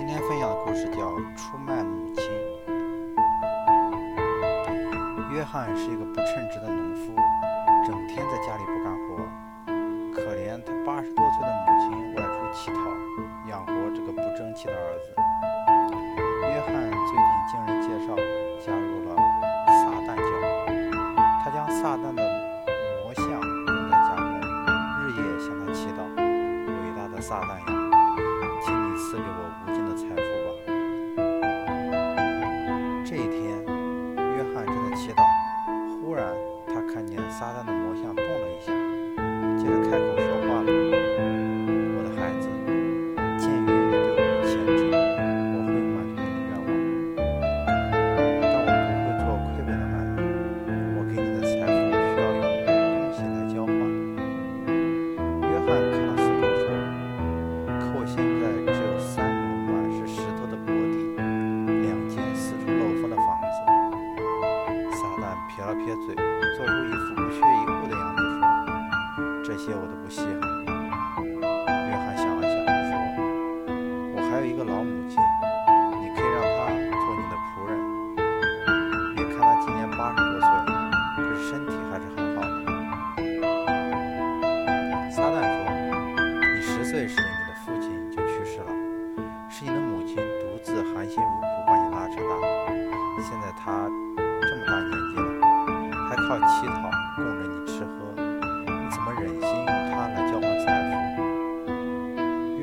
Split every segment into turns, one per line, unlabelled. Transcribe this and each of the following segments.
今天分享的故事叫《出卖母亲》。约翰是一个不称职的农夫，整天在家里不干活。可怜他八十多岁的母亲外出乞讨，养活这个不争气的儿子。约翰最近经人介绍加入了撒旦教，他将撒旦的魔像供在家中，日夜向他祈祷。伟大的撒旦呀！请你赐给我无尽的财富吧。这一天，约翰正在祈祷，忽然他看见撒旦的魔像动了一下，接着开口说撒旦撇了撇嘴，做出一副不屑一顾的样子说：“这些我都不稀罕。”约翰想了想，说：“我还有一个老母亲，你可以让她做你的仆人。别看她今年八十多岁了，可是身体还是很好的。”撒旦说：“你十岁时，你的父亲就去世了，是你的靠乞讨供着你吃喝，你怎么忍心用它来交换财富？”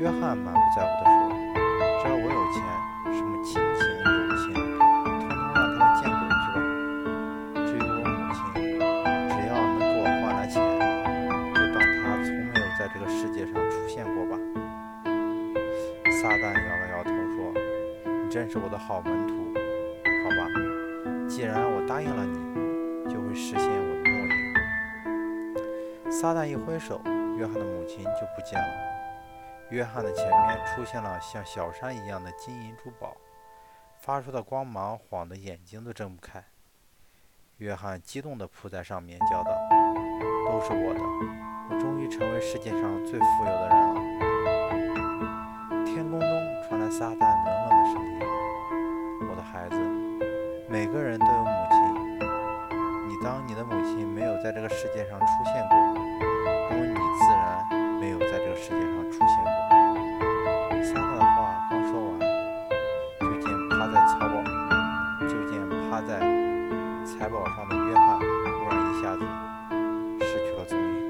约翰满不在乎地说：“只要我有钱，什么亲情友情，统统让他们见鬼去吧。至于我母亲，只要能给我换来钱。”就当他从没有在这个世界上出现过吧。撒旦摇了摇头说：“你真是我的好门徒，好吧？既然我答应了你，实现我的诺言。”撒旦一挥手，约翰的母亲就不见了。约翰的前面出现了像小山一样的金银珠宝，发出的光芒晃得眼睛都睁不开。约翰激动地扑在上面，叫道：“都是我的！我终于成为世界上最富有的人了。”天空中传来撒旦冷冷的声音：“我的孩子，每个人都有母亲。当你的母亲没有在这个世界上出现过，那么你自然没有在这个世界上出现过。”撒旦的话刚说完，就见趴在草堡，就见趴在财宝上的约翰，忽然一下子失去了踪影。